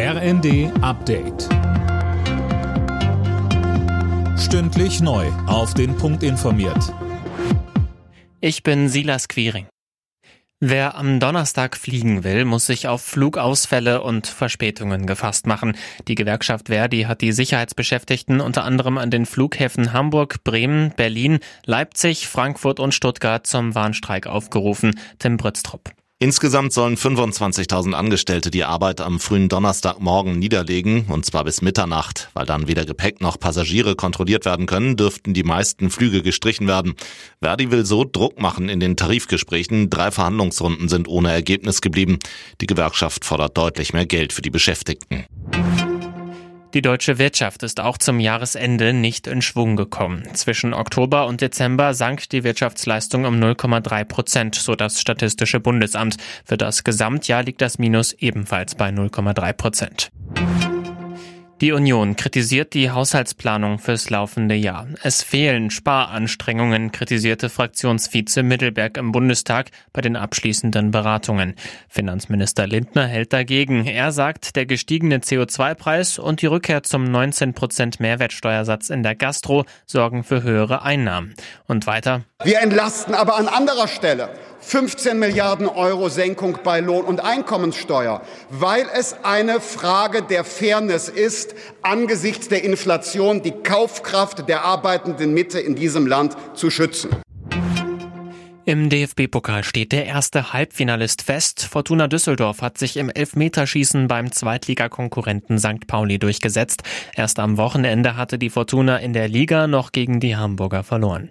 RND Update. Stündlich neu. Auf den Punkt informiert. Ich bin Silas Quiring. Wer am Donnerstag fliegen will, muss sich auf Flugausfälle und Verspätungen gefasst machen. Die Gewerkschaft Verdi hat die Sicherheitsbeschäftigten unter anderem an den Flughäfen Hamburg, Bremen, Berlin, Leipzig, Frankfurt und Stuttgart zum Warnstreik aufgerufen. Tim Brütztrup. Insgesamt sollen 25.000 Angestellte die Arbeit am frühen Donnerstagmorgen niederlegen, und zwar bis Mitternacht. Weil dann weder Gepäck noch Passagiere kontrolliert werden können, dürften die meisten Flüge gestrichen werden. Verdi will so Druck machen in den Tarifgesprächen. Drei Verhandlungsrunden sind ohne Ergebnis geblieben. Die Gewerkschaft fordert deutlich mehr Geld für die Beschäftigten. Die deutsche Wirtschaft ist auch zum Jahresende nicht in Schwung gekommen. Zwischen Oktober und Dezember sank die Wirtschaftsleistung um 0,3 Prozent, so das Statistische Bundesamt. Für das Gesamtjahr liegt das Minus ebenfalls bei 0,3 Prozent. Die Union kritisiert die Haushaltsplanung fürs laufende Jahr. Es fehlen Sparanstrengungen, kritisierte Fraktionsvize Mittelberg im Bundestag bei den abschließenden Beratungen. Finanzminister Lindner hält dagegen. Er sagt, der gestiegene CO2-Preis und die Rückkehr zum 19 Prozent Mehrwertsteuersatz in der Gastro sorgen für höhere Einnahmen. Und weiter. Wir entlasten aber an anderer Stelle. 15 Milliarden Euro Senkung bei Lohn- und Einkommenssteuer, weil es eine Frage der Fairness ist, angesichts der Inflation die Kaufkraft der arbeitenden Mitte in diesem Land zu schützen. Im DFB-Pokal steht der erste Halbfinalist fest. Fortuna Düsseldorf hat sich im Elfmeterschießen beim Zweitligakonkurrenten St. Pauli durchgesetzt. Erst am Wochenende hatte die Fortuna in der Liga noch gegen die Hamburger verloren.